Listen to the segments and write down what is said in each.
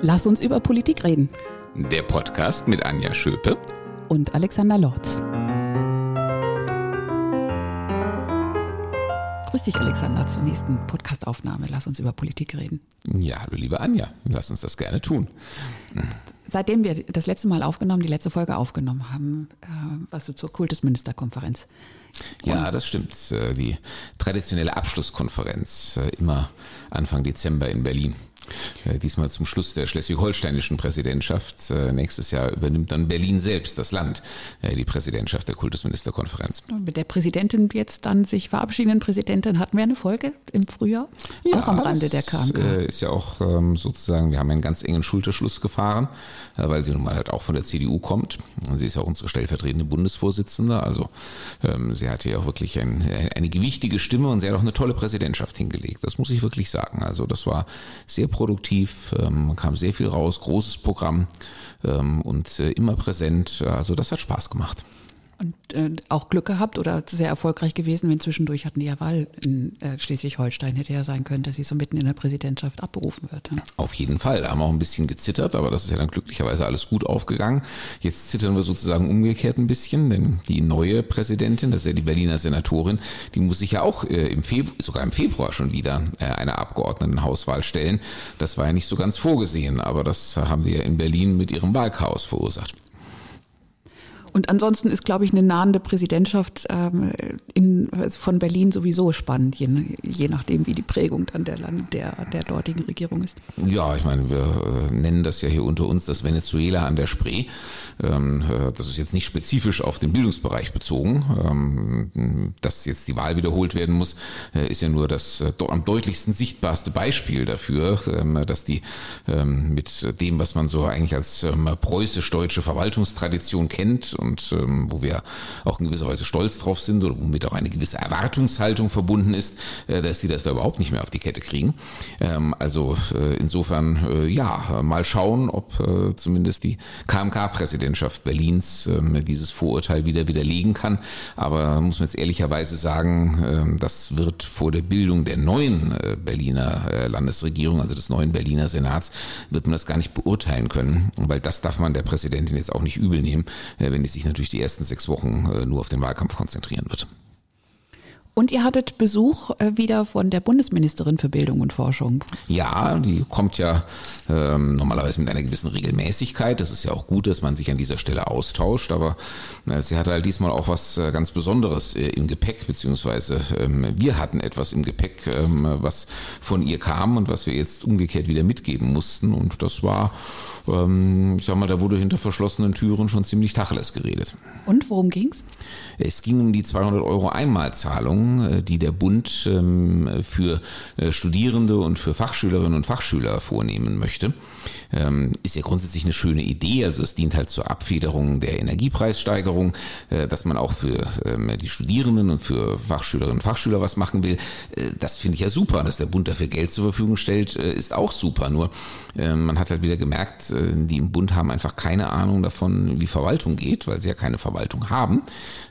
Lass uns über Politik reden. Der Podcast mit Anja Schöpe und Alexander Lorz. Grüß dich, Alexander, zur nächsten Podcastaufnahme. Lass uns über Politik reden. Ja, hallo, liebe Anja. Lass uns das gerne tun. Seitdem wir das letzte Mal aufgenommen, die letzte Folge aufgenommen haben, äh, was du zur Kultusministerkonferenz. Ja, das stimmt. Äh, die traditionelle Abschlusskonferenz, äh, immer Anfang Dezember in Berlin. Äh, diesmal zum Schluss der schleswig-holsteinischen Präsidentschaft. Nächstes Jahr übernimmt dann Berlin selbst, das Land, die Präsidentschaft der Kultusministerkonferenz. Mit der Präsidentin jetzt dann sich verabschiedenden Präsidentin hatten wir eine Folge im Frühjahr, ja, auch am Rande der KMK. Ist ja auch ähm, sozusagen, wir haben einen ganz engen Schulterschluss gefahren, weil sie nun mal halt auch von der CDU kommt. Sie ist ja auch unsere stellvertretende Bundesvorsitzende, also ähm, sie hatte ja auch wirklich ein, eine gewichtige Stimme und sie hat auch eine tolle Präsidentschaft hingelegt. Das muss ich wirklich sagen. Also das war sehr produktiv, ähm, kam sehr viel raus, großes Programm ähm, und äh, immer präsent. Also das hat Spaß gemacht. Und äh, auch Glück gehabt oder sehr erfolgreich gewesen, wenn zwischendurch hatten die ja Wahl in äh, Schleswig-Holstein. Hätte ja sein können, dass sie so mitten in der Präsidentschaft abberufen wird. Ja. Auf jeden Fall. Da haben wir auch ein bisschen gezittert, aber das ist ja dann glücklicherweise alles gut aufgegangen. Jetzt zittern wir sozusagen umgekehrt ein bisschen, denn die neue Präsidentin, das ist ja die Berliner Senatorin, die muss sich ja auch äh, im Februar, sogar im Februar schon wieder äh, einer Abgeordnetenhauswahl stellen. Das war ja nicht so ganz vorgesehen, aber das haben die ja in Berlin mit ihrem Wahlchaos verursacht. Und ansonsten ist, glaube ich, eine nahende Präsidentschaft ähm, in, von Berlin sowieso spannend, je, je nachdem, wie die Prägung dann der, Land, der, der dortigen Regierung ist. Ja, ich meine, wir äh, nennen das ja hier unter uns das Venezuela an der Spree. Ähm, äh, das ist jetzt nicht spezifisch auf den Bildungsbereich bezogen. Ähm, dass jetzt die Wahl wiederholt werden muss, äh, ist ja nur das am deutlichsten sichtbarste Beispiel dafür, ähm, dass die ähm, mit dem, was man so eigentlich als ähm, preußisch-deutsche Verwaltungstradition kennt und ähm, wo wir auch in gewisser Weise stolz drauf sind oder womit auch eine gewisse Erwartungshaltung verbunden ist, äh, dass die das da überhaupt nicht mehr auf die Kette kriegen. Ähm, also äh, insofern, äh, ja, mal schauen, ob äh, zumindest die KMK-Präsidentschaft Berlins äh, dieses Vorurteil wieder widerlegen kann. Aber muss man jetzt ehrlicherweise sagen, äh, das wird vor der Bildung der neuen äh, Berliner äh, Landesregierung, also des neuen Berliner Senats, wird man das gar nicht beurteilen können, weil das darf man der Präsidentin jetzt auch nicht übel nehmen, äh, wenn sich natürlich die ersten sechs Wochen äh, nur auf den Wahlkampf konzentrieren wird. Und ihr hattet Besuch äh, wieder von der Bundesministerin für Bildung und Forschung. Ja, die kommt ja ähm, normalerweise mit einer gewissen Regelmäßigkeit. Das ist ja auch gut, dass man sich an dieser Stelle austauscht. Aber äh, sie hatte halt diesmal auch was äh, ganz Besonderes äh, im Gepäck, beziehungsweise ähm, wir hatten etwas im Gepäck, ähm, was von ihr kam und was wir jetzt umgekehrt wieder mitgeben mussten. Und das war, ähm, ich sag mal, da wurde hinter verschlossenen Türen schon ziemlich Tacheles geredet. Und worum ging's? Es ging um die 200 Euro Einmalzahlung äh, die der Bund ähm, für äh, Studierende und für Fachschülerinnen und Fachschüler vornehmen möchte ähm, ist ja grundsätzlich eine schöne Idee. Also es dient halt zur Abfederung der Energiepreissteigerung, äh, dass man auch für ähm, die Studierenden und für Fachschülerinnen und Fachschüler was machen will. Das finde ich ja super. Dass der Bund dafür Geld zur Verfügung stellt, ist auch super. Nur man hat halt wieder gemerkt, die im Bund haben einfach keine Ahnung davon, wie Verwaltung geht, weil sie ja keine Verwaltung haben.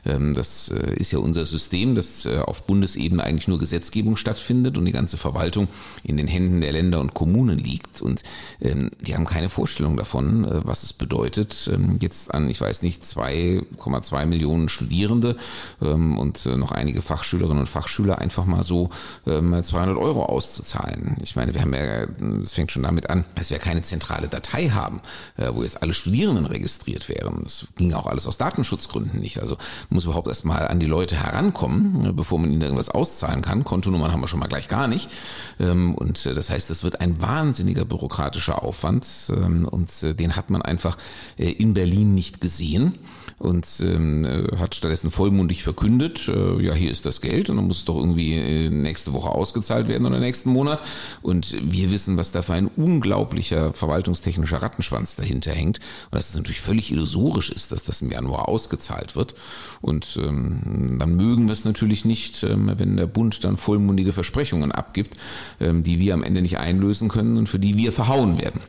Das ist ja unser System, dass äh, auf Bundesebene eigentlich nur Gesetzgebung stattfindet und die ganze Verwaltung in den Händen der Länder und Kommunen liegt. Und ähm, die haben keine Vorstellung davon, äh, was es bedeutet, ähm, jetzt an, ich weiß nicht, 2,2 Millionen Studierende ähm, und äh, noch einige Fachschülerinnen und Fachschüler einfach mal so 200 ähm, Euro auszuzahlen. Ich meine, wir haben ja, es fängt schon damit an, dass wir keine zentrale Datei haben, äh, wo jetzt alle Studierenden registriert wären. Das ging auch alles aus Datenschutzgründen nicht. Also muss überhaupt erst mal an die Leute herankommen, bevor man ihnen irgendwas auszahlen kann. Kontonummern haben wir schon mal gleich gar nicht. Und das heißt, das wird ein wahnsinniger bürokratischer Aufwand Aufwand ähm, und äh, den hat man einfach äh, in Berlin nicht gesehen und ähm, äh, hat stattdessen vollmundig verkündet, ja, hier ist das Geld und dann muss es doch irgendwie nächste Woche ausgezahlt werden oder nächsten Monat. Und wir wissen, was da für ein unglaublicher verwaltungstechnischer Rattenschwanz dahinter hängt und dass es natürlich völlig illusorisch ist, dass das im Januar ausgezahlt wird. Und ähm, dann mögen wir es natürlich nicht, nicht, ähm, wenn der Bund dann vollmundige Versprechungen abgibt, ähm, die wir am Ende nicht einlösen können und für die wir verhauen werden.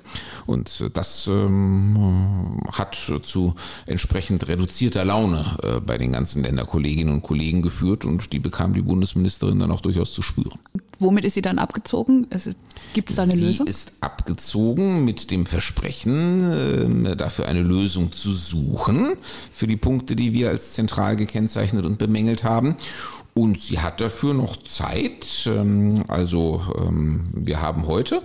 Und äh, das ähm, hat zu entsprechend reduzierter Laune äh, bei den ganzen Länderkolleginnen und Kollegen geführt und die bekam die Bundesministerin dann auch durchaus zu spüren. Womit ist sie dann abgezogen? Also, Gibt es da eine sie Lösung? Sie ist abgezogen mit dem Versprechen, äh, dafür eine Lösung zu suchen für die Punkte, die wir als zentral gekennzeichnet und bemängelt haben. Und sie hat dafür noch Zeit. Ähm, also ähm, wir haben heute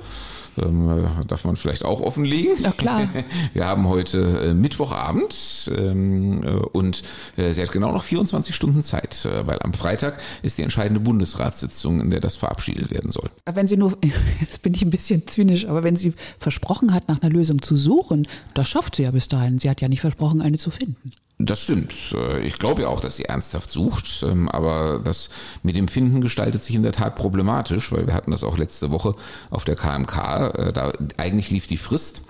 ähm, darf man vielleicht auch offenlegen. Na klar. Wir haben heute äh, Mittwochabend ähm, äh, und äh, sie hat genau noch 24 Stunden Zeit, äh, weil am Freitag ist die entscheidende Bundesratssitzung, in der das verabschiedet werden soll. Wenn sie nur, jetzt bin ich ein bisschen zynisch, aber wenn sie versprochen hat, nach einer Lösung zu suchen, das schafft sie ja bis dahin. Sie hat ja nicht versprochen, eine zu finden. Das stimmt. Äh, ich glaube ja auch, dass sie ernsthaft sucht, ähm, aber das mit dem Finden gestaltet sich in der Tat problematisch, weil wir hatten das auch letzte Woche auf der KMK. Äh, da eigentlich lief die Frist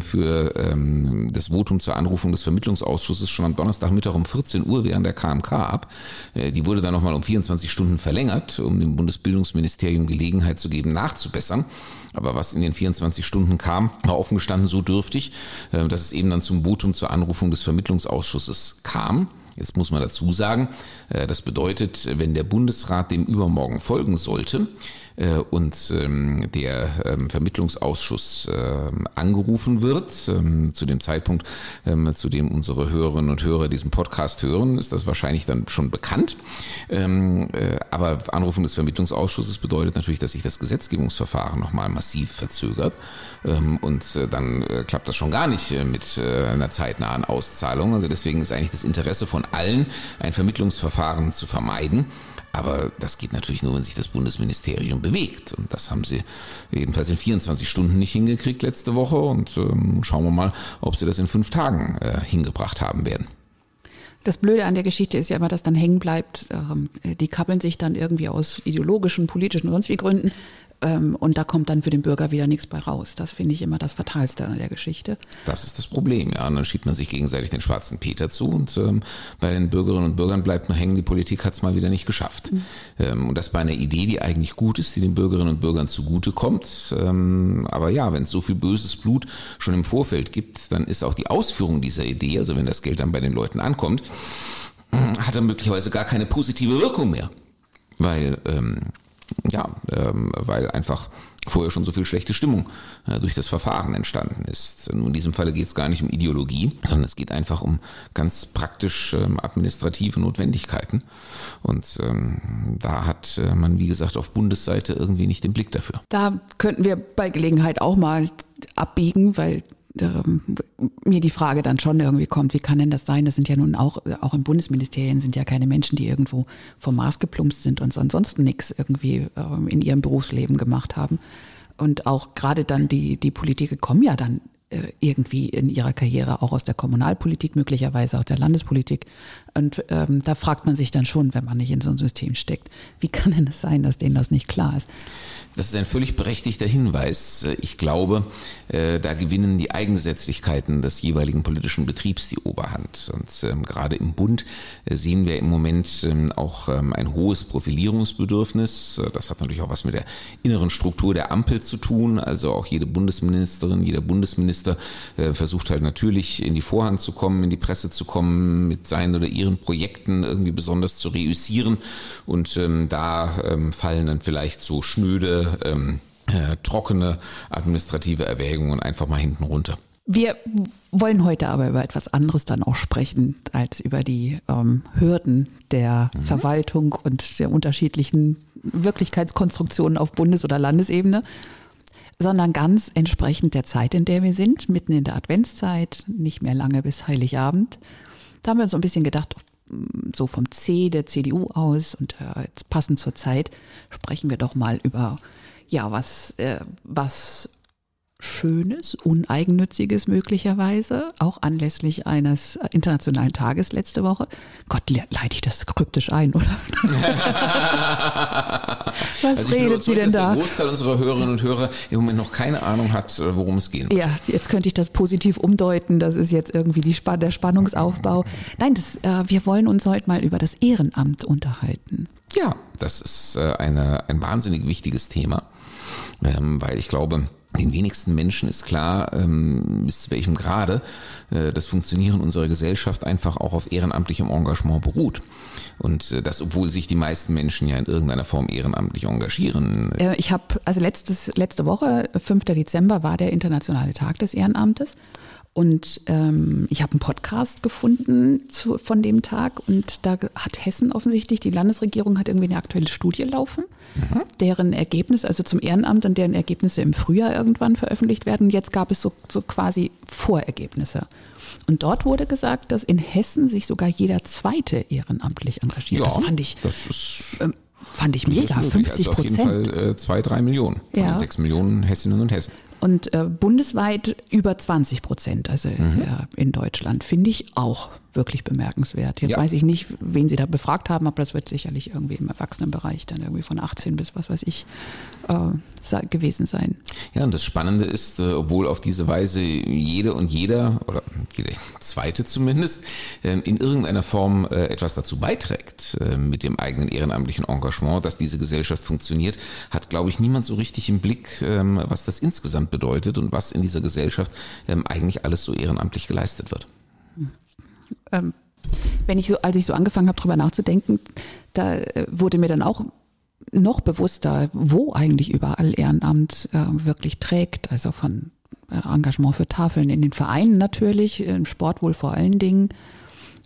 für ähm, das Votum zur Anrufung des Vermittlungsausschusses schon am Donnerstagmittag um 14 Uhr während der KMK ab. Äh, die wurde dann nochmal um 24 Stunden verlängert, um dem Bundesbildungsministerium Gelegenheit zu geben, nachzubessern. Aber was in den 24 Stunden kam, war offen gestanden so dürftig, äh, dass es eben dann zum Votum zur Anrufung des Vermittlungsausschusses kam. Jetzt muss man dazu sagen, äh, das bedeutet, wenn der Bundesrat dem übermorgen folgen sollte, und ähm, der ähm, Vermittlungsausschuss ähm, angerufen wird. Zu dem Zeitpunkt, zu dem unsere Hörerinnen und Hörer diesen Podcast hören, ist das wahrscheinlich dann schon bekannt. Äh, aber Anrufung des Vermittlungsausschusses bedeutet natürlich, dass sich das Gesetzgebungsverfahren nochmal massiv verzögert. Und dann klappt das schon gar nicht mit einer zeitnahen Auszahlung. Also deswegen ist eigentlich das Interesse von allen, ein Vermittlungsverfahren zu vermeiden. Aber das geht natürlich nur, wenn sich das Bundesministerium bewegt. Und das haben sie jedenfalls in 24 Stunden nicht hingekriegt letzte Woche. Und ähm, schauen wir mal, ob sie das in fünf Tagen äh, hingebracht haben werden. Das Blöde an der Geschichte ist ja immer, dass dann hängen bleibt. Ähm, die kappeln sich dann irgendwie aus ideologischen, politischen und sonst wie Gründen und da kommt dann für den Bürger wieder nichts bei raus. Das finde ich immer das Fatalste an der Geschichte. Das ist das Problem, ja. Und dann schiebt man sich gegenseitig den schwarzen Peter zu und ähm, bei den Bürgerinnen und Bürgern bleibt nur hängen, die Politik hat es mal wieder nicht geschafft. Mhm. Ähm, und das bei einer Idee, die eigentlich gut ist, die den Bürgerinnen und Bürgern zugutekommt. Ähm, aber ja, wenn es so viel böses Blut schon im Vorfeld gibt, dann ist auch die Ausführung dieser Idee, also wenn das Geld dann bei den Leuten ankommt, hat er möglicherweise gar keine positive Wirkung mehr. Weil ähm, ja, ähm, weil einfach vorher schon so viel schlechte Stimmung äh, durch das Verfahren entstanden ist. Nun, in diesem Falle geht es gar nicht um Ideologie, sondern es geht einfach um ganz praktisch ähm, administrative Notwendigkeiten. Und ähm, da hat äh, man, wie gesagt, auf Bundesseite irgendwie nicht den Blick dafür. Da könnten wir bei Gelegenheit auch mal abbiegen, weil mir die Frage dann schon irgendwie kommt, wie kann denn das sein? Das sind ja nun auch, auch in Bundesministerien sind ja keine Menschen, die irgendwo vom Mars geplumpst sind und ansonsten nichts irgendwie ähm, in ihrem Berufsleben gemacht haben. Und auch gerade dann die, die Politiker kommen ja dann äh, irgendwie in ihrer Karriere auch aus der Kommunalpolitik, möglicherweise aus der Landespolitik. Und ähm, da fragt man sich dann schon, wenn man nicht in so einem System steckt, wie kann denn es sein, dass denen das nicht klar ist? Das ist ein völlig berechtigter Hinweis. Ich glaube, äh, da gewinnen die Eigengesetzlichkeiten des jeweiligen politischen Betriebs die Oberhand. Und ähm, gerade im Bund äh, sehen wir im Moment ähm, auch ähm, ein hohes Profilierungsbedürfnis. Das hat natürlich auch was mit der inneren Struktur der Ampel zu tun. Also auch jede Bundesministerin, jeder Bundesminister äh, versucht halt natürlich in die Vorhand zu kommen, in die Presse zu kommen, mit seinen oder ihren Projekten irgendwie besonders zu reüssieren. Und da fallen dann vielleicht so schnöde ähm, äh, trockene administrative Erwägungen einfach mal hinten runter. Wir wollen heute aber über etwas anderes dann auch sprechen, als über die ähm, Hürden der mhm. Verwaltung und der unterschiedlichen Wirklichkeitskonstruktionen auf Bundes- oder Landesebene, sondern ganz entsprechend der Zeit, in der wir sind, mitten in der Adventszeit, nicht mehr lange bis Heiligabend. Da haben wir so ein bisschen gedacht, so vom C der CDU aus und äh, jetzt passend zur Zeit sprechen wir doch mal über ja was äh, was Schönes, Uneigennütziges möglicherweise, auch anlässlich eines internationalen Tages letzte Woche. Gott, leite ich das kryptisch ein, oder? Was also redet sie denn da? Der Großteil unserer Hörerinnen und Hörer im Moment noch keine Ahnung hat, äh, worum es geht. Ja, jetzt könnte ich das positiv umdeuten. Das ist jetzt irgendwie die Sp der Spannungsaufbau. Nein, das, äh, wir wollen uns heute mal über das Ehrenamt unterhalten. Ja, das ist äh, eine, ein wahnsinnig wichtiges Thema, ähm, weil ich glaube, den wenigsten Menschen ist klar, ähm, bis zu welchem Grade äh, das Funktionieren unserer Gesellschaft einfach auch auf ehrenamtlichem Engagement beruht. Und äh, das, obwohl sich die meisten Menschen ja in irgendeiner Form ehrenamtlich engagieren. Äh, ich habe, also letztes, letzte Woche, 5. Dezember, war der internationale Tag des Ehrenamtes. Und ähm, ich habe einen Podcast gefunden zu, von dem Tag und da hat Hessen offensichtlich, die Landesregierung hat irgendwie eine aktuelle Studie laufen, mhm. deren Ergebnis, also zum Ehrenamt und deren Ergebnisse im Frühjahr irgendwann veröffentlicht werden. Und jetzt gab es so, so quasi Vorergebnisse. Und dort wurde gesagt, dass in Hessen sich sogar jeder Zweite ehrenamtlich engagiert. Ja, das fand ich. Das ist ähm, Fand ich mega, 50 Prozent. Also auf jeden Fall äh, zwei, drei Millionen von ja. sechs Millionen Hessinnen und Hessen. Und äh, bundesweit über 20 Prozent, also mhm. ja, in Deutschland, finde ich auch wirklich bemerkenswert. Jetzt ja. weiß ich nicht, wen Sie da befragt haben, aber das wird sicherlich irgendwie im Erwachsenenbereich dann irgendwie von 18 bis was weiß ich äh, gewesen sein. Ja, und das Spannende ist, äh, obwohl auf diese Weise jede und jeder, oder jeder zweite zumindest, äh, in irgendeiner Form äh, etwas dazu beiträgt äh, mit dem eigenen ehrenamtlichen Engagement, dass diese Gesellschaft funktioniert, hat, glaube ich, niemand so richtig im Blick, ähm, was das insgesamt bedeutet und was in dieser Gesellschaft ähm, eigentlich alles so ehrenamtlich geleistet wird ähm, wenn ich so, als ich so angefangen habe, drüber nachzudenken, da äh, wurde mir dann auch noch bewusster, wo eigentlich überall Ehrenamt äh, wirklich trägt. Also von äh, Engagement für Tafeln in den Vereinen natürlich, im Sport wohl vor allen Dingen,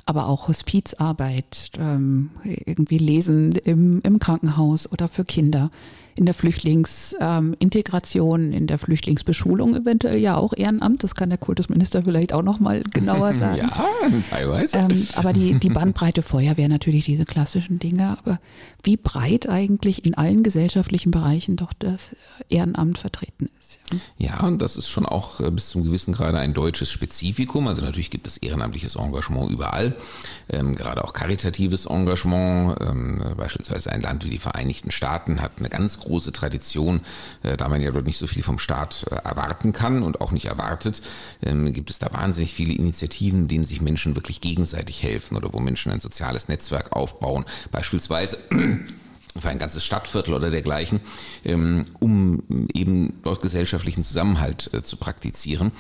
aber auch Hospizarbeit, ähm, irgendwie Lesen im, im Krankenhaus oder für Kinder in der Flüchtlingsintegration, ähm, in der Flüchtlingsbeschulung eventuell ja auch Ehrenamt. Das kann der Kultusminister vielleicht auch noch mal genauer sagen. ja, teilweise. Ähm, aber die, die Bandbreite Feuerwehr natürlich diese klassischen Dinge. Aber wie breit eigentlich in allen gesellschaftlichen Bereichen doch das Ehrenamt vertreten ist. Ja, und das ist schon auch äh, bis zum gewissen Grade ein deutsches Spezifikum. Also natürlich gibt es ehrenamtliches Engagement überall, ähm, gerade auch karitatives Engagement. Ähm, beispielsweise ein Land wie die Vereinigten Staaten hat eine ganz große Tradition, äh, da man ja dort nicht so viel vom Staat äh, erwarten kann und auch nicht erwartet, ähm, gibt es da wahnsinnig viele Initiativen, denen sich Menschen wirklich gegenseitig helfen oder wo Menschen ein soziales Netzwerk aufbauen. Beispielsweise für ein ganzes Stadtviertel oder dergleichen, ähm, um eben dort gesellschaftlichen Zusammenhalt äh, zu praktizieren.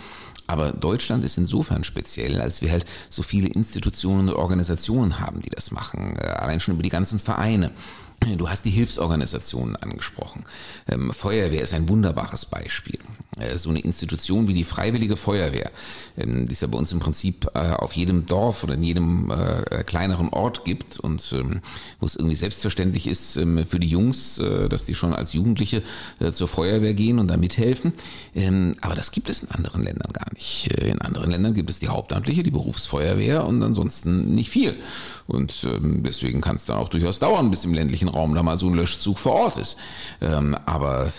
Aber Deutschland ist insofern speziell, als wir halt so viele Institutionen und Organisationen haben, die das machen. Allein schon über die ganzen Vereine. Du hast die Hilfsorganisationen angesprochen. Ähm, Feuerwehr ist ein wunderbares Beispiel. Äh, so eine Institution wie die Freiwillige Feuerwehr, ähm, die es ja bei uns im Prinzip äh, auf jedem Dorf oder in jedem äh, kleineren Ort gibt und ähm, wo es irgendwie selbstverständlich ist für die Jungs, dass die schon als Jugendliche zur Feuerwehr gehen und da mithelfen. Aber das gibt es in anderen Ländern gar nicht. In anderen Ländern gibt es die Hauptamtliche, die Berufsfeuerwehr und ansonsten nicht viel. Und deswegen kann es dann auch durchaus dauern, bis im ländlichen Raum da mal so ein Löschzug vor Ort ist. Aber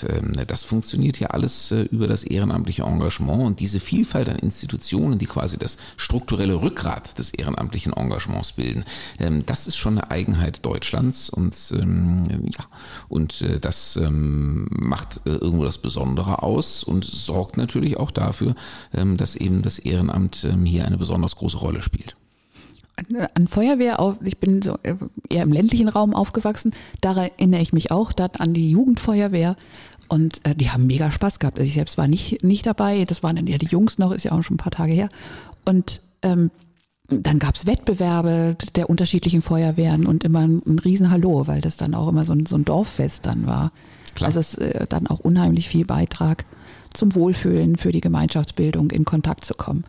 das funktioniert ja alles über über das ehrenamtliche Engagement und diese Vielfalt an Institutionen, die quasi das strukturelle Rückgrat des ehrenamtlichen Engagements bilden, ähm, das ist schon eine Eigenheit Deutschlands und ähm, ja, und äh, das ähm, macht äh, irgendwo das Besondere aus und sorgt natürlich auch dafür, dass eben das Ehrenamt hier eine besonders große Rolle spielt an Feuerwehr, ich bin so äh, eher im ländlichen Raum aufgewachsen, da erinnere ich mich auch dann an die Jugendfeuerwehr und äh, die haben mega Spaß gehabt. Also ich selbst war nicht, nicht dabei. Das waren dann eher die Jungs noch, ist ja auch schon ein paar Tage her. Und ähm, dann gab's Wettbewerbe der unterschiedlichen Feuerwehren und immer ein, ein Riesenhallo, weil das dann auch immer so ein, so ein Dorffest dann war. Klar. Also es äh, dann auch unheimlich viel Beitrag zum Wohlfühlen für die Gemeinschaftsbildung in Kontakt zu kommen.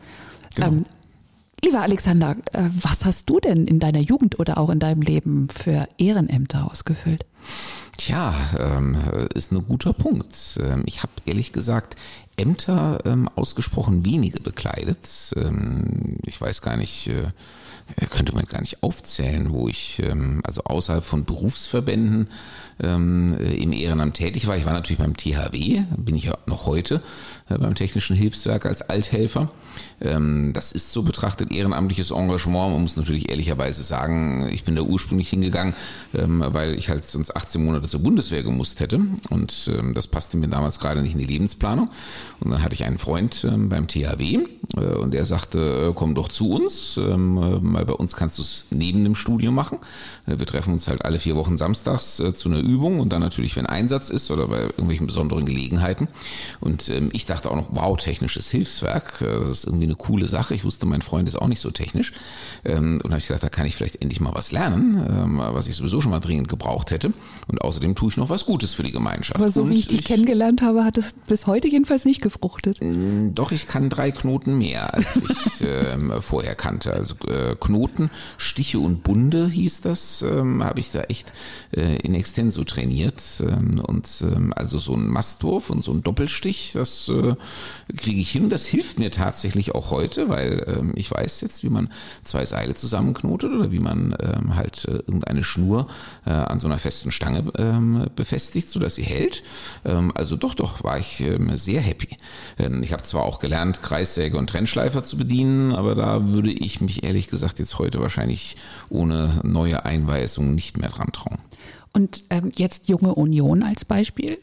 Genau. Ähm, lieber Alexander, äh, was hast du denn in deiner Jugend oder auch in deinem Leben für Ehrenämter ausgefüllt? Tja, ähm, ist ein guter Punkt. Ähm, ich habe ehrlich gesagt Ämter ähm, ausgesprochen wenige bekleidet. Ich weiß gar nicht, äh, könnte man gar nicht aufzählen, wo ich also außerhalb von Berufsverbänden äh, im Ehrenamt tätig war. Ich war natürlich beim THW, bin ich ja noch heute beim Technischen Hilfswerk als Althelfer. Ähm, das ist so betrachtet ehrenamtliches Engagement. Man muss natürlich ehrlicherweise sagen, ich bin da ursprünglich hingegangen, ähm, weil ich halt sonst 18 Monate zur Bundeswehr gemusst hätte. Und ähm, das passte mir damals gerade nicht in die Lebensplanung. Und dann hatte ich einen Freund beim THW äh, und der sagte, äh, komm doch zu uns, weil bei uns kannst du es neben dem Studium machen. Wir treffen uns halt alle vier Wochen samstags zu einer Übung und dann natürlich, wenn Einsatz ist oder bei irgendwelchen besonderen Gelegenheiten. Und ich dachte auch noch, wow, technisches Hilfswerk, das ist irgendwie eine coole Sache. Ich wusste, mein Freund ist auch nicht so technisch. Ähm, und habe ich gedacht, da kann ich vielleicht endlich mal was lernen, ähm, was ich sowieso schon mal dringend gebraucht hätte. Und außerdem tue ich noch was Gutes für die Gemeinschaft. Aber so und wie ich dich kennengelernt habe, hat es bis heute jedenfalls nicht gefruchtet. Mm, doch, ich kann drei Knoten mehr, als ich ähm, vorher kannte. Also äh, Knoten, Stiche und Bunde hieß das, ähm, habe ich da echt äh, in extenso trainiert. Ähm, und ähm, also so ein Mastwurf und so ein Doppelstich, das äh, kriege ich hin. Das hilft mir tatsächlich auch heute, weil ähm, ich weiß jetzt, wie man zwei Seile zusammenknotet oder wie man ähm, halt äh, irgendeine Schnur äh, an so einer festen Stange ähm, befestigt, sodass sie hält. Ähm, also doch, doch, war ich ähm, sehr happy. Ähm, ich habe zwar auch gelernt, Kreissäge und Trennschleifer zu bedienen, aber da würde ich mich ehrlich gesagt jetzt heute wahrscheinlich ohne neue Einweisungen nicht mehr dran trauen. Und ähm, jetzt Junge Union als Beispiel.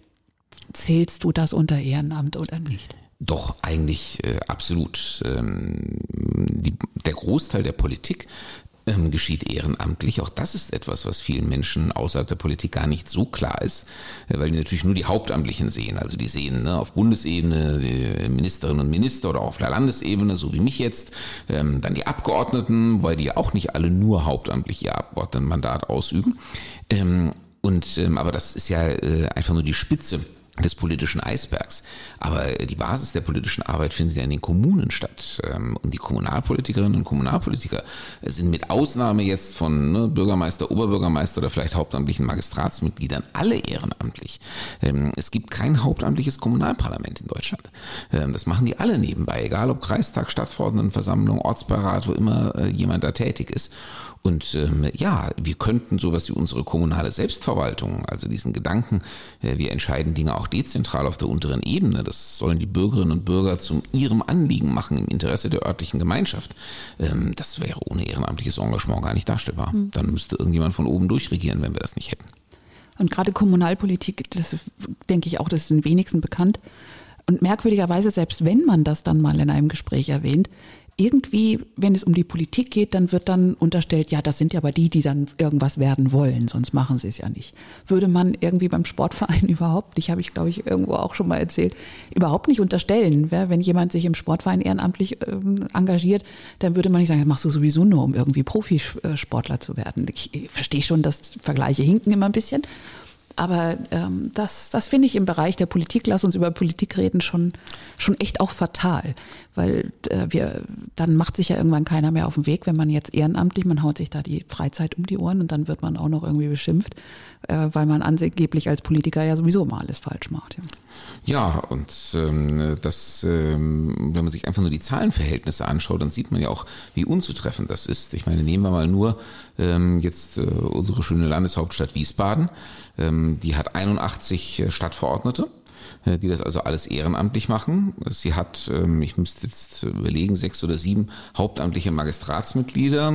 Zählst du das unter Ehrenamt oder nicht? Doch, eigentlich äh, absolut. Ähm, die, der Großteil der Politik ähm, geschieht ehrenamtlich. Auch das ist etwas, was vielen Menschen außerhalb der Politik gar nicht so klar ist, äh, weil die natürlich nur die Hauptamtlichen sehen. Also die sehen ne, auf Bundesebene Ministerinnen und Minister oder auf der Landesebene, so wie mich jetzt, ähm, dann die Abgeordneten, weil die auch nicht alle nur hauptamtlich ihr Abgeordnetenmandat ausüben. Ähm, und, ähm, aber das ist ja äh, einfach nur die Spitze des politischen Eisbergs. Aber die Basis der politischen Arbeit findet ja in den Kommunen statt. Ähm, und die Kommunalpolitikerinnen und Kommunalpolitiker sind mit Ausnahme jetzt von ne, Bürgermeister, Oberbürgermeister oder vielleicht hauptamtlichen Magistratsmitgliedern alle ehrenamtlich. Ähm, es gibt kein hauptamtliches Kommunalparlament in Deutschland. Ähm, das machen die alle nebenbei, egal ob Kreistag, Stadtverordnetenversammlung, Ortsbeirat, wo immer äh, jemand da tätig ist. Und ähm, ja, wir könnten sowas wie unsere kommunale Selbstverwaltung, also diesen Gedanken, äh, wir entscheiden Dinge auch dezentral auf der unteren Ebene, das sollen die Bürgerinnen und Bürger zum ihrem Anliegen machen im Interesse der örtlichen Gemeinschaft. Ähm, das wäre ohne ehrenamtliches Engagement gar nicht darstellbar. Mhm. Dann müsste irgendjemand von oben durchregieren, wenn wir das nicht hätten. Und gerade Kommunalpolitik, das ist, denke ich auch, das ist den wenigsten bekannt. Und merkwürdigerweise, selbst wenn man das dann mal in einem Gespräch erwähnt, irgendwie, wenn es um die Politik geht, dann wird dann unterstellt, ja, das sind ja aber die, die dann irgendwas werden wollen, sonst machen sie es ja nicht. Würde man irgendwie beim Sportverein überhaupt nicht, habe ich glaube ich irgendwo auch schon mal erzählt, überhaupt nicht unterstellen. Wenn jemand sich im Sportverein ehrenamtlich ähm, engagiert, dann würde man nicht sagen, das machst du sowieso nur, um irgendwie Profisportler zu werden. Ich, ich verstehe schon, dass Vergleiche hinken immer ein bisschen. Aber ähm, das, das finde ich im Bereich der Politik, lass uns über Politik reden, schon, schon echt auch fatal. Weil äh, wir, dann macht sich ja irgendwann keiner mehr auf den Weg, wenn man jetzt ehrenamtlich, man haut sich da die Freizeit um die Ohren und dann wird man auch noch irgendwie beschimpft, äh, weil man angeblich als Politiker ja sowieso immer alles falsch macht. Ja, ja und ähm, das, ähm, wenn man sich einfach nur die Zahlenverhältnisse anschaut, dann sieht man ja auch, wie unzutreffend das ist. Ich meine, nehmen wir mal nur ähm, jetzt äh, unsere schöne Landeshauptstadt Wiesbaden. Ähm, die hat 81 äh, Stadtverordnete äh, die das also alles ehrenamtlich machen. Sie hat, ähm, ich müsste jetzt überlegen, sechs oder sieben hauptamtliche Magistratsmitglieder.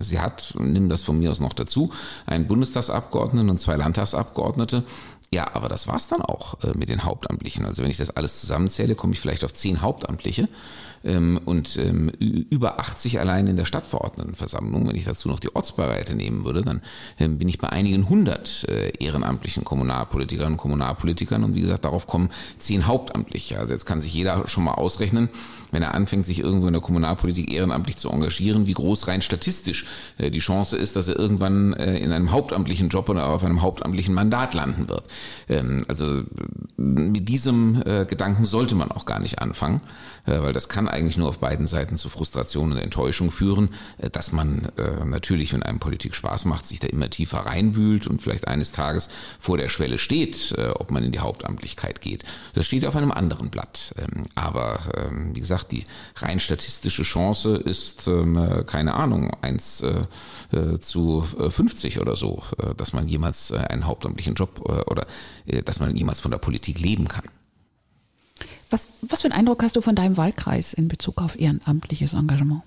Sie hat, nimm das von mir aus noch dazu, einen Bundestagsabgeordneten und zwei Landtagsabgeordnete. Ja, aber das war's dann auch äh, mit den Hauptamtlichen. Also wenn ich das alles zusammenzähle, komme ich vielleicht auf zehn Hauptamtliche ähm, und ähm, über 80 allein in der Stadtverordnetenversammlung. Wenn ich dazu noch die Ortsbeiräte nehmen würde, dann ähm, bin ich bei einigen hundert äh, ehrenamtlichen Kommunalpolitikerinnen und Kommunalpolitikern und wie gesagt, darauf kommen zehn Hauptamtliche. Also jetzt kann sich jeder schon mal ausrechnen, wenn er anfängt, sich irgendwo in der Kommunalpolitik ehrenamtlich zu engagieren, wie groß rein statistisch äh, die Chance ist, dass er irgendwann äh, in einem hauptamtlichen Job oder auf einem hauptamtlichen Mandat landen wird. Ähm, also mit diesem äh, Gedanken sollte man auch gar nicht anfangen, äh, weil das kann eigentlich nur auf beiden Seiten zu Frustration und Enttäuschung führen, äh, dass man natürlich, wenn einem Politik Spaß macht, sich da immer tiefer reinwühlt und vielleicht eines Tages vor der Schwelle steht, ob man in die Hauptamtlichkeit geht. Das steht auf einem anderen Blatt. Ähm, aber ähm, wie gesagt, die rein statistische Chance ist, keine Ahnung, eins zu 50 oder so, dass man jemals einen hauptamtlichen Job oder dass man jemals von der Politik leben kann. Was, was für einen Eindruck hast du von deinem Wahlkreis in Bezug auf ehrenamtliches Engagement?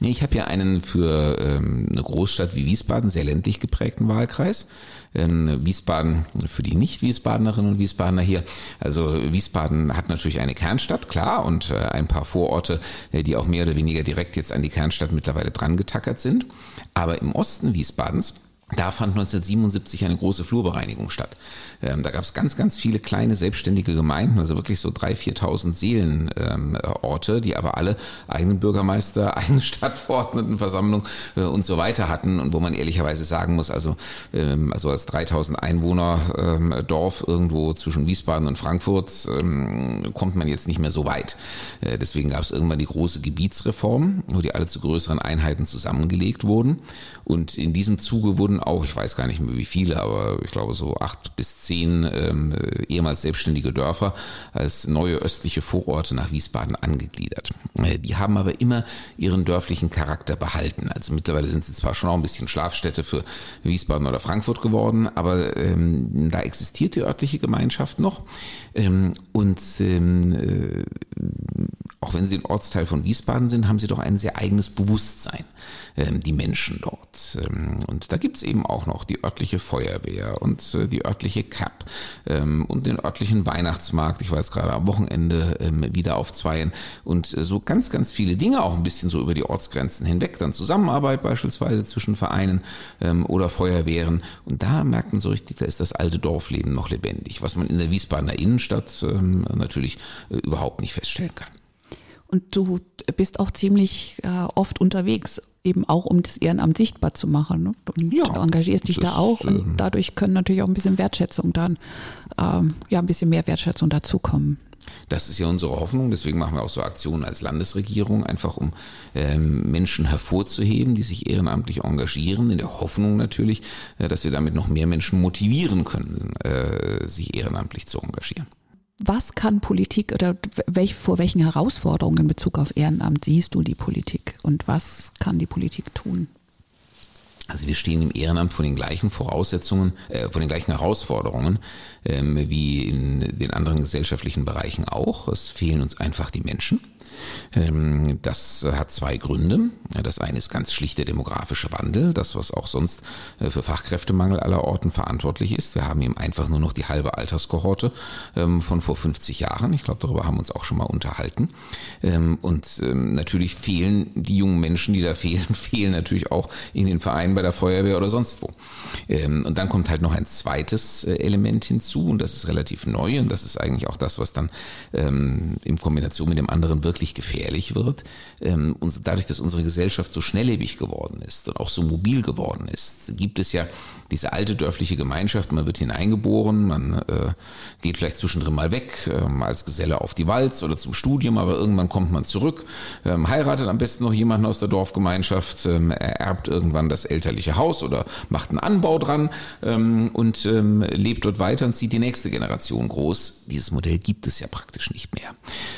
Nee, ich habe ja einen für ähm, eine Großstadt wie Wiesbaden sehr ländlich geprägten Wahlkreis. Ähm, Wiesbaden für die Nicht-Wiesbadenerinnen und Wiesbadener hier. Also Wiesbaden hat natürlich eine Kernstadt, klar, und äh, ein paar Vororte, äh, die auch mehr oder weniger direkt jetzt an die Kernstadt mittlerweile dran getackert sind. Aber im Osten Wiesbadens da fand 1977 eine große Flurbereinigung statt. Ähm, da gab es ganz, ganz viele kleine selbstständige Gemeinden, also wirklich so 3.000, 4.000 Seelenorte, ähm, die aber alle eigenen Bürgermeister, eigene Stadtverordnetenversammlung äh, und so weiter hatten und wo man ehrlicherweise sagen muss, also, ähm, also als 3.000 Einwohner ähm, Dorf irgendwo zwischen Wiesbaden und Frankfurt ähm, kommt man jetzt nicht mehr so weit. Äh, deswegen gab es irgendwann die große Gebietsreform, wo die alle zu größeren Einheiten zusammengelegt wurden und in diesem Zuge wurden auch, ich weiß gar nicht mehr wie viele, aber ich glaube so acht bis zehn ähm, ehemals selbstständige Dörfer als neue östliche Vororte nach Wiesbaden angegliedert. Äh, die haben aber immer ihren dörflichen Charakter behalten. Also mittlerweile sind sie zwar schon auch ein bisschen Schlafstätte für Wiesbaden oder Frankfurt geworden, aber ähm, da existiert die örtliche Gemeinschaft noch. Ähm, und ähm, äh, auch wenn sie ein Ortsteil von Wiesbaden sind, haben sie doch ein sehr eigenes Bewusstsein, ähm, die Menschen dort. Ähm, und da gibt es eben auch noch die örtliche Feuerwehr und äh, die örtliche CAP ähm, und den örtlichen Weihnachtsmarkt. Ich war jetzt gerade am Wochenende ähm, wieder auf Zweien und äh, so ganz, ganz viele Dinge auch ein bisschen so über die Ortsgrenzen hinweg. Dann Zusammenarbeit beispielsweise zwischen Vereinen ähm, oder Feuerwehren. Und da merkt man so richtig, da ist das alte Dorfleben noch lebendig, was man in der Wiesbadener Innenstadt natürlich äh, überhaupt nicht feststellen kann. Und du bist auch ziemlich äh, oft unterwegs, eben auch um das Ehrenamt sichtbar zu machen. Ne? Und ja, du engagierst dich da auch und ähm, dadurch können natürlich auch ein bisschen Wertschätzung dann, ähm, ja, ein bisschen mehr Wertschätzung dazukommen. Das ist ja unsere Hoffnung, deswegen machen wir auch so Aktionen als Landesregierung, einfach um ähm, Menschen hervorzuheben, die sich ehrenamtlich engagieren, in der Hoffnung natürlich, äh, dass wir damit noch mehr Menschen motivieren können, äh, sich ehrenamtlich zu engagieren. Was kann Politik oder welch, vor welchen Herausforderungen in Bezug auf Ehrenamt siehst du die Politik und was kann die Politik tun? Also wir stehen im Ehrenamt vor den gleichen Voraussetzungen, äh, vor den gleichen Herausforderungen ähm, wie in den anderen gesellschaftlichen Bereichen auch. Es fehlen uns einfach die Menschen. Ähm, das hat zwei Gründe. Das eine ist ganz schlicht der demografische Wandel, das was auch sonst äh, für Fachkräftemangel aller Orten verantwortlich ist. Wir haben eben einfach nur noch die halbe Alterskohorte ähm, von vor 50 Jahren. Ich glaube, darüber haben wir uns auch schon mal unterhalten. Ähm, und natürlich fehlen die jungen Menschen, die da fehlen, fehlen natürlich auch in den Vereinen bei der Feuerwehr oder sonst wo. Und dann kommt halt noch ein zweites äh, Element hinzu und das ist relativ neu und das ist eigentlich auch das, was dann in Kombination mit dem anderen wirklich wirklich gefährlich wird. Ähm, und dadurch, dass unsere Gesellschaft so schnelllebig geworden ist und auch so mobil geworden ist, gibt es ja diese alte dörfliche Gemeinschaft, man wird hineingeboren, man äh, geht vielleicht zwischendrin mal weg, äh, als Geselle auf die Walz oder zum Studium, aber irgendwann kommt man zurück, ähm, heiratet am besten noch jemanden aus der Dorfgemeinschaft, ähm, ererbt irgendwann das elterliche Haus oder macht einen Anbau dran ähm, und ähm, lebt dort weiter und zieht die nächste Generation groß. Dieses Modell gibt es ja praktisch nicht mehr.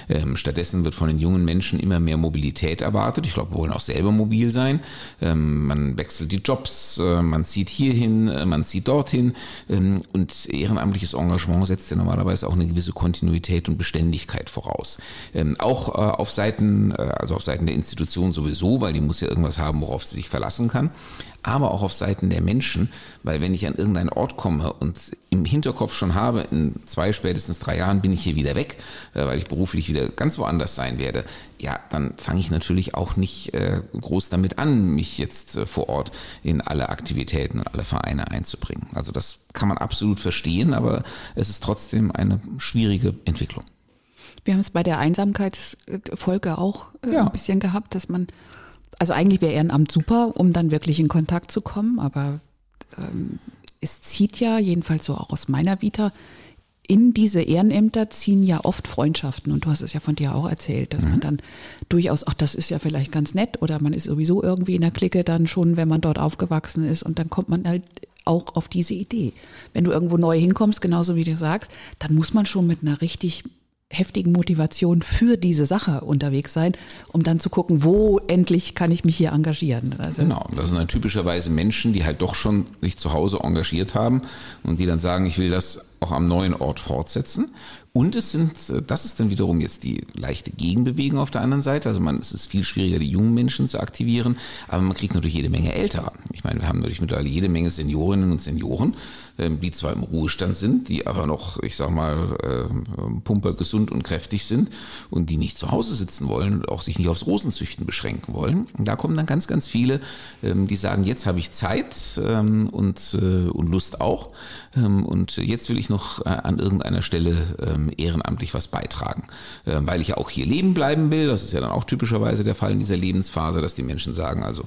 Ähm, stattdessen wird von den jungen Menschen immer mehr Mobilität erwartet. Ich glaube, wir wollen auch selber mobil sein. Ähm, man wechselt die Jobs, äh, man zieht hierhin, äh, man zieht dorthin. Ähm, und ehrenamtliches Engagement setzt ja normalerweise auch eine gewisse Kontinuität und Beständigkeit voraus. Ähm, auch äh, auf Seiten, also auf Seiten der Institution sowieso, weil die muss ja irgendwas haben, worauf sie sich verlassen kann aber auch auf Seiten der Menschen, weil wenn ich an irgendeinen Ort komme und im Hinterkopf schon habe, in zwei, spätestens drei Jahren bin ich hier wieder weg, äh, weil ich beruflich wieder ganz woanders sein werde, ja, dann fange ich natürlich auch nicht äh, groß damit an, mich jetzt äh, vor Ort in alle Aktivitäten und alle Vereine einzubringen. Also das kann man absolut verstehen, aber es ist trotzdem eine schwierige Entwicklung. Wir haben es bei der Einsamkeitsfolge auch ja. ein bisschen gehabt, dass man also eigentlich wäre Ehrenamt super, um dann wirklich in Kontakt zu kommen, aber ähm, es zieht ja, jedenfalls so auch aus meiner Vita, in diese Ehrenämter ziehen ja oft Freundschaften. Und du hast es ja von dir auch erzählt, dass mhm. man dann durchaus, ach, das ist ja vielleicht ganz nett oder man ist sowieso irgendwie in der Clique dann schon, wenn man dort aufgewachsen ist. Und dann kommt man halt auch auf diese Idee. Wenn du irgendwo neu hinkommst, genauso wie du sagst, dann muss man schon mit einer richtig heftigen Motivation für diese Sache unterwegs sein, um dann zu gucken, wo endlich kann ich mich hier engagieren. Also genau, das sind dann typischerweise Menschen, die halt doch schon sich zu Hause engagiert haben und die dann sagen, ich will das auch am neuen Ort fortsetzen. Und es sind, das ist dann wiederum jetzt die leichte Gegenbewegung auf der anderen Seite. Also man, es ist viel schwieriger, die jungen Menschen zu aktivieren, aber man kriegt natürlich jede Menge Ältere. Ich meine, wir haben natürlich mittlerweile jede Menge Seniorinnen und Senioren, die zwar im Ruhestand sind, die aber noch, ich sag mal, ähm, pumper gesund und kräftig sind und die nicht zu Hause sitzen wollen und auch sich nicht aufs Rosenzüchten beschränken wollen. Da kommen dann ganz, ganz viele, ähm, die sagen, jetzt habe ich Zeit und, äh, und Lust auch. Und jetzt will ich noch äh, an irgendeiner Stelle ähm, ehrenamtlich was beitragen. Ähm, weil ich ja auch hier leben bleiben will. Das ist ja dann auch typischerweise der Fall in dieser Lebensphase, dass die Menschen sagen, also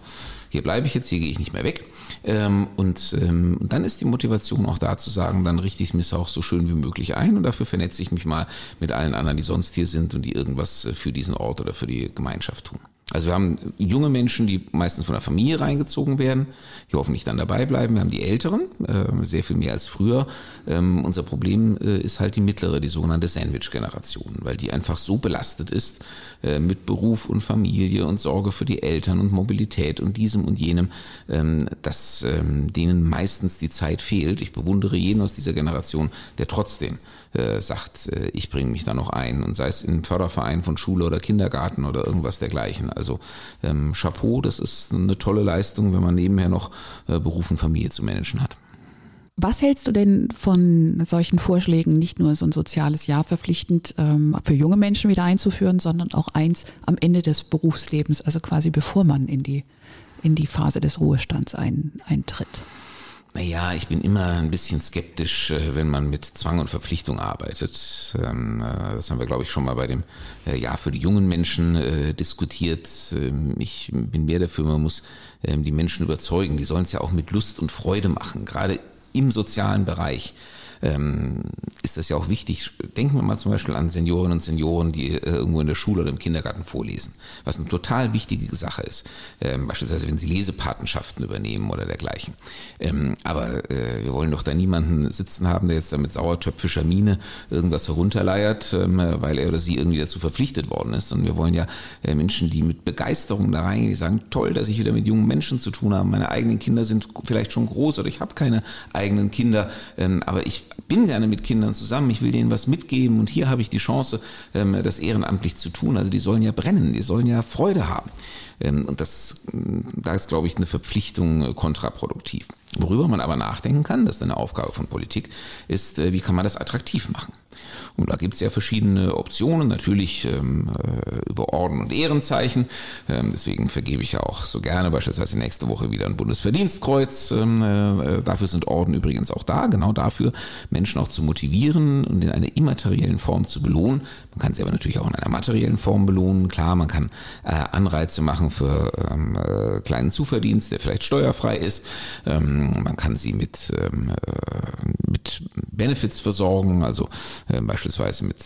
hier bleibe ich jetzt, hier gehe ich nicht mehr weg. Ähm, und dann ist die Motivation auch da zu sagen, dann richte ich mich auch so schön wie möglich ein und dafür vernetze ich mich mal mit allen anderen, die sonst hier sind und die irgendwas äh, für diesen Ort oder für die Gemeinschaft tun. Also wir haben junge Menschen, die meistens von der Familie reingezogen werden, die hoffentlich dann dabei bleiben. Wir haben die Älteren, äh, sehr viel mehr als früher. Ähm, unser Problem äh, ist halt die mittlere, die sogenannte Sandwich-Generation, weil die einfach so belastet ist äh, mit Beruf und Familie und Sorge für die Eltern und Mobilität und diesem und jenem, ähm, dass ähm, denen meistens die Zeit fehlt. Ich bewundere jeden aus dieser Generation, der trotzdem äh, sagt, äh, ich bringe mich da noch ein und sei es in Förderverein von Schule oder Kindergarten oder irgendwas dergleichen. Also ähm, Chapeau, das ist eine tolle Leistung, wenn man nebenher noch äh, Beruf und Familie zu managen hat. Was hältst du denn von solchen Vorschlägen, nicht nur so ein soziales Jahr verpflichtend ähm, für junge Menschen wieder einzuführen, sondern auch eins am Ende des Berufslebens, also quasi bevor man in die, in die Phase des Ruhestands ein, eintritt? Naja, ich bin immer ein bisschen skeptisch, äh, wenn man mit Zwang und Verpflichtung arbeitet. Ähm, äh, das haben wir, glaube ich, schon mal bei dem äh, Jahr für die jungen Menschen diskutiert. Ähm, ich bin mehr dafür, man muss ähm, die Menschen überzeugen. Die sollen es ja auch mit Lust und Freude machen, gerade im sozialen Bereich ähm, ist das ja auch wichtig. Denken wir mal zum Beispiel an Seniorinnen und Senioren, die äh, irgendwo in der Schule oder im Kindergarten vorlesen, was eine total wichtige Sache ist. Ähm, beispielsweise, wenn sie Lesepatenschaften übernehmen oder dergleichen. Ähm, aber äh, wir wollen doch da niemanden sitzen haben, der jetzt da mit sauertöpfischer Miene irgendwas herunterleiert, ähm, weil er oder sie irgendwie dazu verpflichtet worden ist. Und wir wollen ja äh, Menschen, die mit Begeisterung da reingehen, die sagen, toll, dass ich wieder mit jungen Menschen zu tun habe. Meine eigenen Kinder sind vielleicht schon groß oder ich habe keine eigenen Kinder, ähm, aber ich bin gerne mit Kindern zusammen, ich will denen was mitgeben und hier habe ich die Chance, ähm, das ehrenamtlich zu tun. Also die sollen ja brennen, die sollen ja Freude haben. Ähm, und das, da ist, glaube ich, eine Verpflichtung äh, kontraproduktiv. Worüber man aber nachdenken kann, das ist eine Aufgabe von Politik, ist, äh, wie kann man das attraktiv machen? Und da gibt es ja verschiedene Optionen, natürlich ähm, äh, über Orden und Ehrenzeichen. Ähm, deswegen vergebe ich ja auch so gerne beispielsweise nächste Woche wieder ein Bundesverdienstkreuz. Ähm, äh, dafür sind Orden übrigens auch da, genau dafür, Menschen auch zu motivieren und in einer immateriellen Form zu belohnen. Man kann sie aber natürlich auch in einer materiellen Form belohnen. Klar, man kann äh, Anreize machen für ähm, äh, kleinen Zuverdienst, der vielleicht steuerfrei ist. Ähm, man kann sie mit, ähm, äh, mit Benefits versorgen, also äh, beispielsweise mit,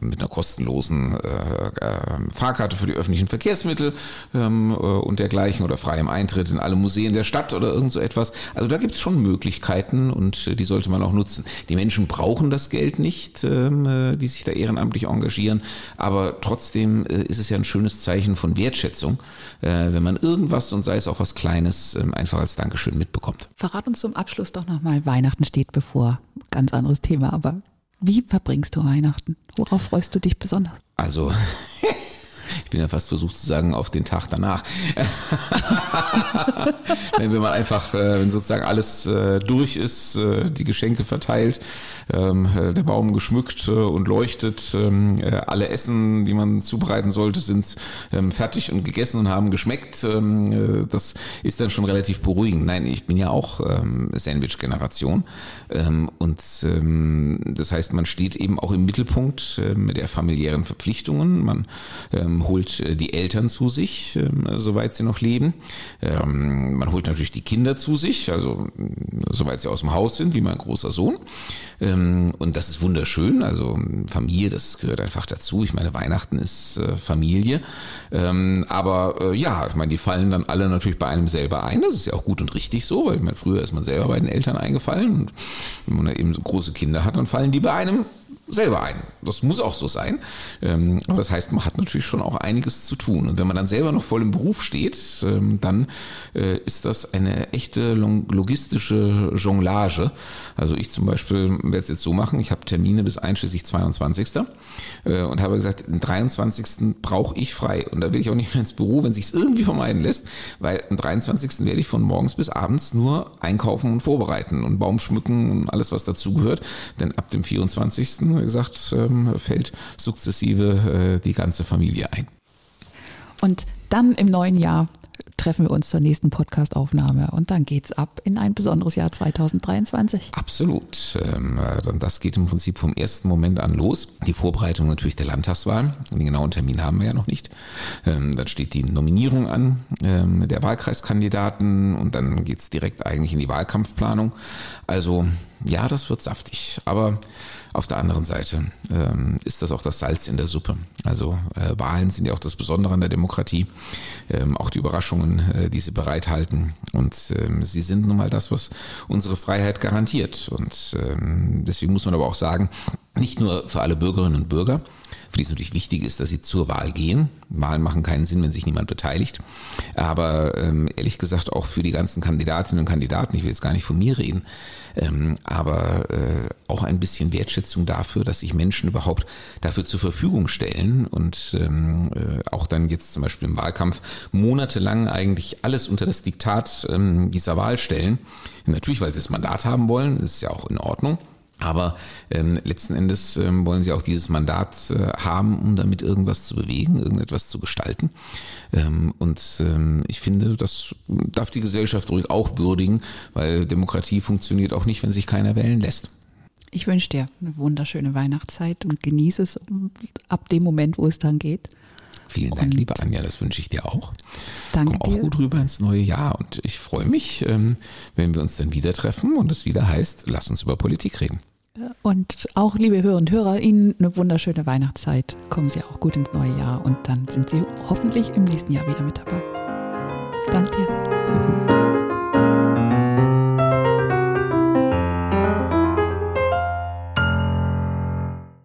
mit einer kostenlosen äh, äh, Fahrkarte für die öffentlichen Verkehrsmittel ähm, äh, und dergleichen oder freiem Eintritt in alle Museen der Stadt oder irgend so etwas. Also da gibt es schon Möglichkeiten und die sollte man auch nutzen. Die Menschen brauchen das Geld nicht, ähm, äh, die sich da ehrenamtlich engagieren, aber trotzdem ist es ja ein schönes Zeichen von Wertschätzung, äh, wenn man irgendwas und sei es auch was Kleines ähm, einfach als Dankeschön mitbekommt. Verrat uns zum Abschluss doch nochmal, Weihnachten steht bevor. Ganz anderes Thema, aber wie verbringst du Weihnachten? Worauf freust du dich besonders? Also, ich bin ja fast versucht zu sagen, auf den Tag danach. wenn man einfach, äh, wenn sozusagen alles äh, durch ist, äh, die Geschenke verteilt, ähm, der Baum geschmückt und leuchtet, ähm, alle Essen, die man zubereiten sollte, sind ähm, fertig und gegessen und haben geschmeckt. Das ist dann schon relativ beruhigend. Nein, ich bin ja auch Sandwich-Generation und das heißt, man steht eben auch im Mittelpunkt der familiären Verpflichtungen. Man holt holt äh, die Eltern zu sich, ähm, soweit sie noch leben. Ähm, man holt natürlich die Kinder zu sich, also soweit sie aus dem Haus sind, wie mein großer Sohn. Ähm, und das ist wunderschön. Also Familie, das gehört einfach dazu. Ich meine, Weihnachten ist äh, Familie. aber ja, ich meine, die fallen dann alle natürlich bei einem selber ein. Das ist ja auch gut und richtig so, weil ich meine, früher ist man selber bei den Eltern eingefallen. Und wenn man eben so große Kinder hat, dann fallen die bei einem selber ein. Das muss auch so sein. Ähm, aber das heißt, man hat natürlich schon auch einiges zu tun. Und wenn man dann selber noch voll im Beruf steht, ähm, dann äh, ist das eine echte logistische Jonglage. Also ich zum Beispiel werde es jetzt so machen, ich habe Termine bis einschließlich 22. Äh, und habe gesagt, den 23. brauche ich frei. Und da will ich auch nicht mehr ins Büro, wenn sich irgendwie vermeiden lässt, weil am 23. werde ich von morgens bis abends nur einkaufen und vorbereiten und Baum schmücken und alles, was dazugehört. Denn ab dem 24 gesagt, ähm, fällt sukzessive äh, die ganze Familie ein. Und dann im neuen Jahr treffen wir uns zur nächsten Podcast-Aufnahme und dann geht's ab in ein besonderes Jahr 2023. Absolut. Ähm, das geht im Prinzip vom ersten Moment an los. Die Vorbereitung natürlich der Landtagswahl. Den genauen Termin haben wir ja noch nicht. Ähm, dann steht die Nominierung an der Wahlkreiskandidaten und dann geht's direkt eigentlich in die Wahlkampfplanung. Also ja, das wird saftig. Aber auf der anderen Seite ähm, ist das auch das Salz in der Suppe. Also äh, Wahlen sind ja auch das Besondere an der Demokratie, ähm, auch die Überraschungen, äh, die sie bereithalten. Und ähm, sie sind nun mal das, was unsere Freiheit garantiert. Und ähm, deswegen muss man aber auch sagen, nicht nur für alle Bürgerinnen und Bürger, für die es natürlich wichtig ist, dass sie zur Wahl gehen. Wahlen machen keinen Sinn, wenn sich niemand beteiligt. Aber ähm, ehrlich gesagt auch für die ganzen Kandidatinnen und Kandidaten, ich will jetzt gar nicht von mir reden, ähm, aber äh, auch ein bisschen Wertschätzung dafür, dass sich Menschen überhaupt dafür zur Verfügung stellen und ähm, äh, auch dann jetzt zum Beispiel im Wahlkampf monatelang eigentlich alles unter das Diktat ähm, dieser Wahl stellen. Natürlich, weil sie das Mandat haben wollen, ist ja auch in Ordnung. Aber ähm, letzten Endes ähm, wollen sie auch dieses Mandat äh, haben, um damit irgendwas zu bewegen, irgendetwas zu gestalten. Ähm, und ähm, ich finde, das darf die Gesellschaft ruhig auch würdigen, weil Demokratie funktioniert auch nicht, wenn sich keiner wählen lässt. Ich wünsche dir eine wunderschöne Weihnachtszeit und genieße es ab dem Moment, wo es dann geht. Vielen Dank, und liebe Anja, das wünsche ich dir auch. Danke Komm auch gut rüber ins neue Jahr und ich freue mich, ähm, wenn wir uns dann wieder treffen und es wieder heißt, lass uns über Politik reden. Und auch, liebe Hörer und Hörer, Ihnen eine wunderschöne Weihnachtszeit. Kommen Sie auch gut ins neue Jahr und dann sind Sie hoffentlich im nächsten Jahr wieder mit dabei. Danke dir.